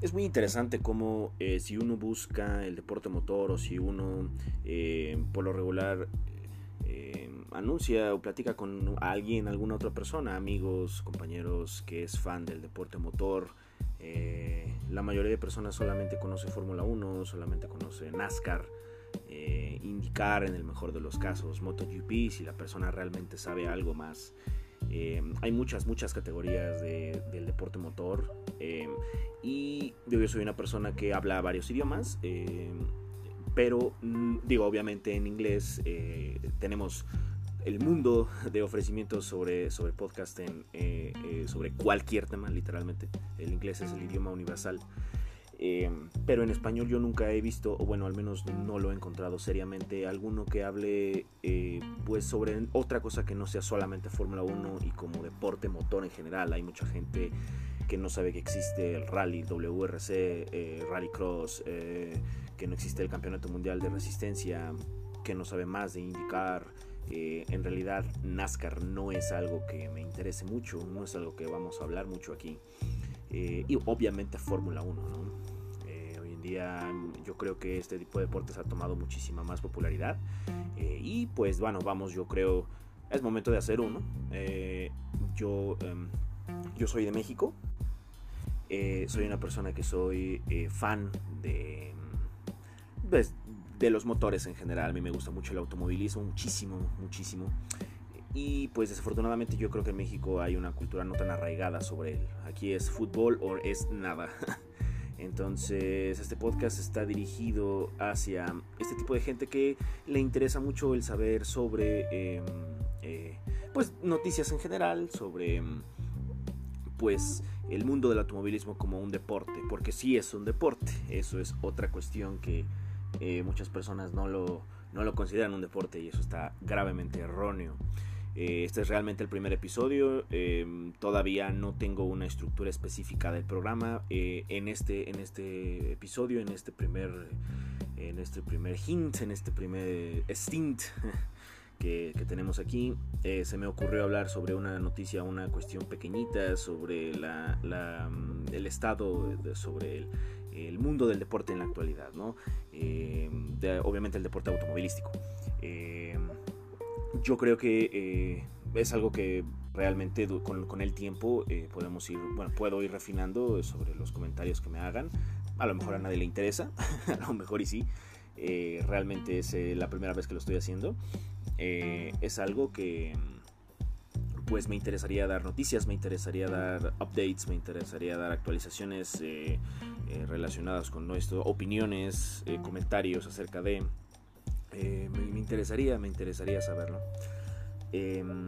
es muy interesante cómo eh, si uno busca el deporte motor o si uno eh, por lo regular eh, anuncia o platica con alguien, alguna otra persona, amigos, compañeros que es fan del deporte motor, la mayoría de personas solamente conoce Fórmula 1, solamente conoce NASCAR, indicar en el mejor de los casos MotoGP si la persona realmente sabe algo más. Hay muchas, muchas categorías del deporte motor. Y yo soy una persona que habla varios idiomas, eh, pero mm, digo, obviamente en inglés eh, tenemos el mundo de ofrecimientos sobre, sobre podcast en, eh, sobre cualquier tema, literalmente. El inglés es el idioma universal. Pero en español yo nunca he visto, o bueno, al menos no lo he encontrado seriamente, alguno que hable pues sobre otra cosa que no sea solamente Fórmula 1 y como deporte motor en general. Hay mucha gente que no sabe que existe el rally WRC, eh, Rally Cross, eh, que no existe el Campeonato Mundial de Resistencia, que no sabe más de indicar. Eh, en realidad NASCAR no es algo que me interese mucho, no es algo que vamos a hablar mucho aquí. y obviamente Fórmula 1, hoy en día yo creo que este tipo de deportes ha tomado muchísima más popularidad. y pues bueno, vamos, yo creo, es momento de hacer uno. yo, em, yo soy de México, eh, soy una persona que soy eh, fan de, pues, de los motores en general. A mí me gusta mucho el automovilismo, muchísimo, muchísimo. Y pues desafortunadamente yo creo que en México hay una cultura no tan arraigada sobre él. Aquí es fútbol o es nada. Entonces este podcast está dirigido hacia este tipo de gente que le interesa mucho el saber sobre em, eh, pues noticias en general, sobre em, pues el mundo del automovilismo como un deporte, porque sí es un deporte, eso es otra cuestión que eh, muchas personas no lo, no lo consideran un deporte y eso está gravemente erróneo. Eh, este es realmente el primer episodio. Em, todavía no tengo una estructura específica del programa. Eh, en, este, en este episodio, en este primer, en este primer hint, en este primer stint, que, tenemos aquí. Eh, se me ocurrió hablar sobre una noticia, una cuestión pequeñita sobre la, mm, el estado, sobre el, mundo del deporte en la actualidad, ¿no? Eh, obviamente el deporte automovilístico. Eh, yo creo que es algo que realmente con, con el tiempo podemos ir, bueno, puedo ir refinando sobre los comentarios que me hagan. A lo mejor a nadie le interesa, a lo mejor y sí. realmente es la primera vez que lo estoy haciendo. Eh, es algo que pues me interesaría dar noticias, me interesaría dar updates, me interesaría dar actualizaciones eh, eh, relacionadas con nuestro, opiniones, comentarios acerca de... Me, interesaría, me interesaría saberlo. Em,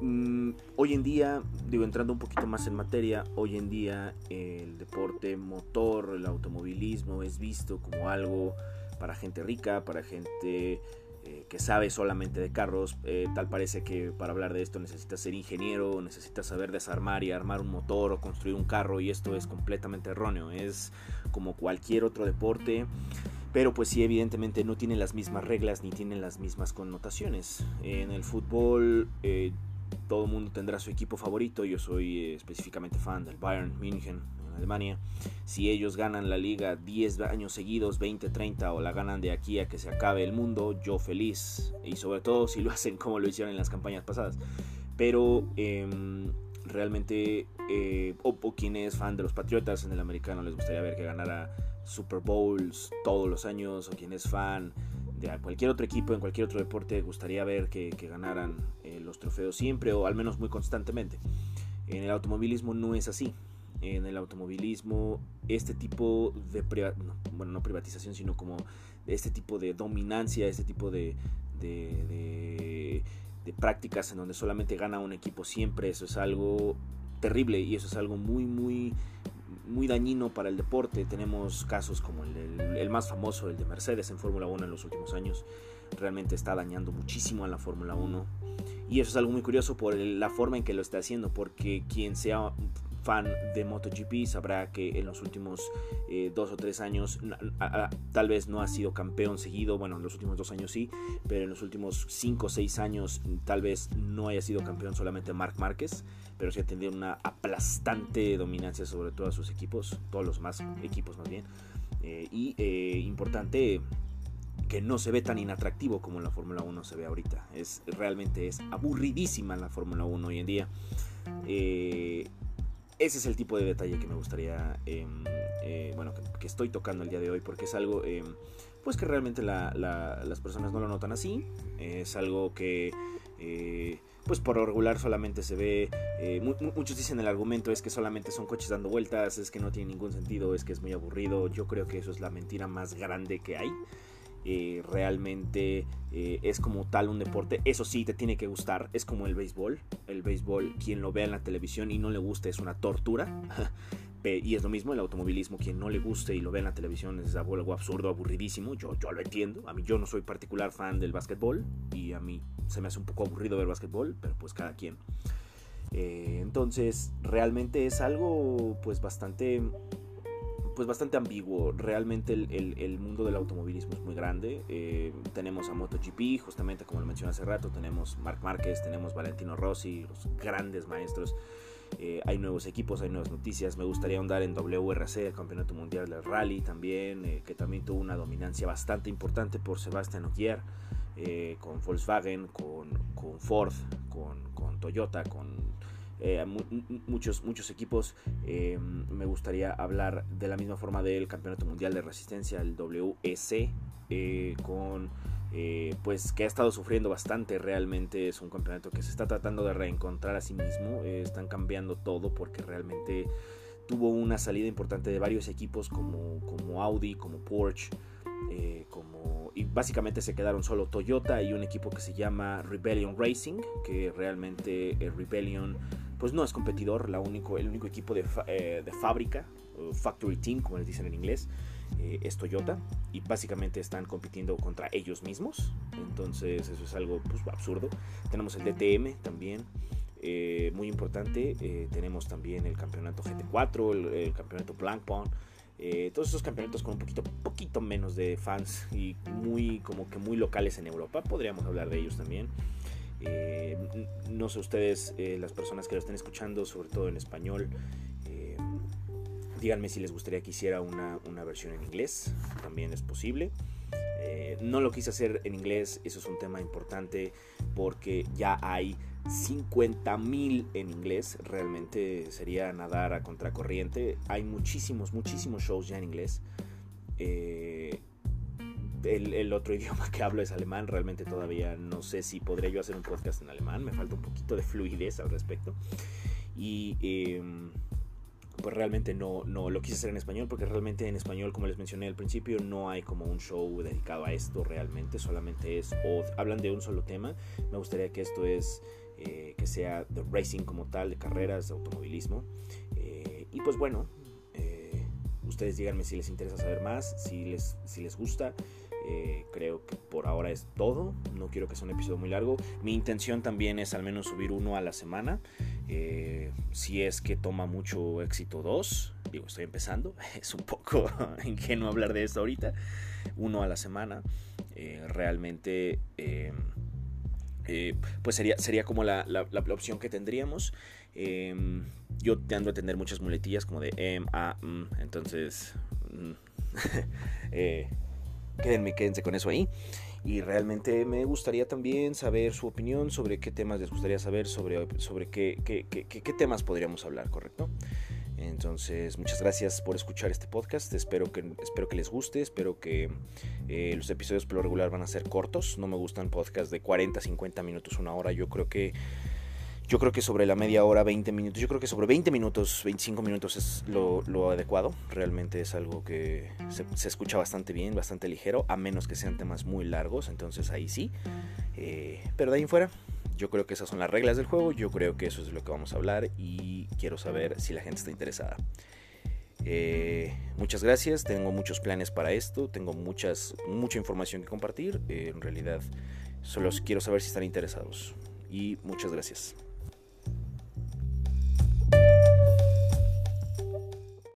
mm, hoy en día, digo, entrando un poquito más en materia, hoy en día el deporte motor, el automovilismo es visto como algo para gente rica, para gente eh, que sabe solamente de carros. Eh, tal parece que para hablar de esto necesitas ser ingeniero, necesitas saber desarmar y armar un motor o construir un carro y esto es completamente erróneo. Es como cualquier otro deporte. Pero pues sí, evidentemente no tiene las mismas reglas ni tiene las mismas connotaciones. En el fútbol eh, todo el mundo tendrá su equipo favorito. Yo soy específicamente fan del Bayern München Alemania. Si ellos ganan la liga 10 años seguidos, 20, 30 o la ganan de aquí a que se acabe el mundo, yo feliz. Y sobre todo si lo hacen como lo hicieron en las campañas pasadas. Pero em, realmente, eh, o, quien es fan de los Patriotas en el americano les gustaría ver que ganara Super Bowls todos los años, o quien es fan de cualquier otro equipo en cualquier otro deporte gustaría ver que, ganaran eh, los trofeos siempre o al menos muy constantemente. En el automovilismo no es así en el automovilismo, este tipo de, bueno, no privatización, sino como este tipo de dominancia, este tipo de, de, prácticas en donde solamente gana un equipo siempre, eso es algo terrible y eso es algo muy, muy, muy dañino para el deporte. Tenemos casos como el, el más famoso, el de Mercedes en Fórmula 1 en los últimos años. Realmente está dañando muchísimo a la Fórmula 1. Y eso es algo muy curioso por la forma en que lo está haciendo, porque quien sea fan de MotoGP sabrá que en los últimos eh, dos o tres años tal vez no ha sido campeón seguido, bueno, en los últimos dos años sí, pero en los últimos cinco o seis años tal vez no haya sido campeón solamente Marc Márquez, pero sí ha tenido una aplastante dominancia sobre todos sus equipos, todos los más equipos más bien. Eh, y eh, importante que no se ve tan inatractivo como la Fórmula 1 se ve ahorita. Es, realmente es aburridísima la Fórmula 1 hoy en día. Eh, ese es el tipo de detalle que me gustaría, em, bueno, que, estoy tocando el día de hoy, porque es algo, em, pues que realmente las personas no lo notan así. Es algo que pues por regular solamente se ve, eh, muchos dicen el argumento es que solamente son coches dando vueltas, es que no tiene ningún sentido, es que es muy aburrido, yo creo que eso es la mentira más grande que hay. Eh, realmente eh, es como tal un deporte. Eso sí, te tiene que gustar. Es como el béisbol. El béisbol, quien lo vea en la televisión y no le guste es una tortura. y es lo mismo el automovilismo. Quien no le guste y lo vea en la televisión es algo absurdo, aburridísimo. Yo, yo lo entiendo. A mí yo no soy particular fan del básquetbol y a mí se me hace un poco aburrido ver básquetbol, pero pues cada quien. Eh, entonces, realmente es algo pues bastante pues bastante ambiguo. Realmente el, mundo del automovilismo es muy grande. Eh, tenemos a MotoGP, justamente como lo mencioné hace rato, tenemos Marc Márquez, tenemos Valentino Rossi, los grandes maestros. Eh, hay nuevos equipos, hay nuevas noticias. Me gustaría ahondar en WRC, el Campeonato Mundial del Rally también, que también tuvo una dominancia bastante importante por Sebastián Ogier. Eh, con Volkswagen, con, Ford, con, Toyota, con eh, muchos, muchos equipos. Eh, me gustaría hablar de la misma forma del Campeonato Mundial de Resistencia, el WEC, con pues que ha estado sufriendo bastante realmente. Es un campeonato que se está tratando de reencontrar a sí mismo. están cambiando todo porque realmente tuvo una salida importante de varios equipos como, como Audi, como Porsche. Eh, como, y básicamente se quedaron solo Toyota y un equipo que se llama Rebellion Racing, que realmente el Rebellion pues no es competidor, la único, el único equipo de, eh, de fábrica, factory team como les dicen en inglés, eh, es Toyota y básicamente están compitiendo contra ellos mismos, entonces eso es algo pues, absurdo. Tenemos el DTM también. muy importante, tenemos también el campeonato GT4, el, el campeonato Blancpawn, eh, todos esos campeonatos con un poquito, poquito menos de fans y muy como que muy locales en Europa, podríamos hablar de ellos también. Eh, no sé ustedes, eh, las personas que lo estén escuchando, sobre todo en español, díganme si les gustaría que hiciera una, una versión en inglés, también es posible. no lo quise hacer en inglés, eso es un tema importante porque ya hay 50 mil en inglés, realmente sería nadar a contracorriente. Hay muchísimos, muchísimos shows ya en inglés. Eh, el, otro idioma que hablo es alemán, realmente todavía no sé si podría yo hacer un podcast en alemán, me falta un poquito de fluidez al respecto. Y em, pues realmente no, no lo quise hacer en español porque realmente en español, como les mencioné al principio, no hay como un show dedicado a esto realmente, solamente es, hablan de un solo tema. Me gustaría que esto es eh, que sea de racing como tal, de carreras, de automovilismo. Eh, y pues bueno, eh, ustedes díganme si les interesa saber más, si les, si les gusta. Creo que por ahora es todo. No quiero que sea un episodio muy largo. Mi intención también es al menos subir uno a la semana. si es que toma mucho éxito dos, digo, estoy empezando. Es un poco ingenuo hablar de esto ahorita. Uno a la semana. realmente eh, pues sería, sería como la, opción que tendríamos. Em, yo ando a tener muchas muletillas como de M, A, M, entonces mm, eh, quédenme, quédense con eso ahí. Y realmente me gustaría también saber su opinión sobre qué temas les gustaría saber, sobre, sobre qué, qué, qué, qué temas podríamos hablar, ¿correcto? Entonces, muchas gracias por escuchar este podcast. Espero que, espero que les guste. Espero que eh, los episodios por lo regular van a ser cortos. No me gustan podcasts de 40, 50 minutos, una hora. Yo creo que yo creo que sobre la media hora, 20 minutos, yo creo que sobre 20 minutos, 25 minutos es lo, adecuado. Realmente es algo que se, escucha bastante bien, bastante ligero, a menos que sean temas muy largos, entonces ahí sí. Eh, pero de ahí en fuera, yo creo que esas son las reglas del juego, yo creo que eso es lo que vamos a hablar y quiero saber si la gente está interesada. Eh, muchas gracias, tengo muchos planes para esto, tengo muchas, mucha información que compartir, eh, en realidad solo quiero saber si están interesados y muchas gracias.